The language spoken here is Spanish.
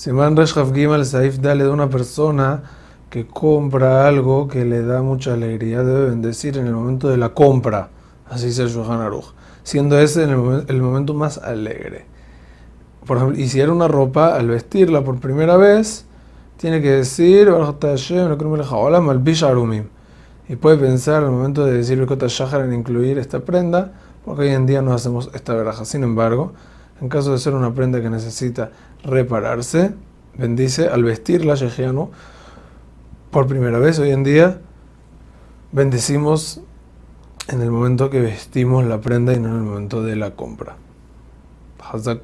Simán Resh Gimal Saif Dale de una persona que compra algo que le da mucha alegría, debe bendecir en el momento de la compra, así dice el Shulchan Aruch, siendo ese el, momento más alegre. Por ejemplo, y si era una ropa, al vestirla por primera vez, tiene que decir, y puede pensar al momento de decir en incluir esta prenda, porque hoy en día no hacemos esta veraja. Sin embargo, en caso de ser una prenda que necesita repararse, bendice al vestirla, Yejiano, por primera vez hoy en día, bendecimos en el momento que vestimos la prenda y no en el momento de la compra. Hazak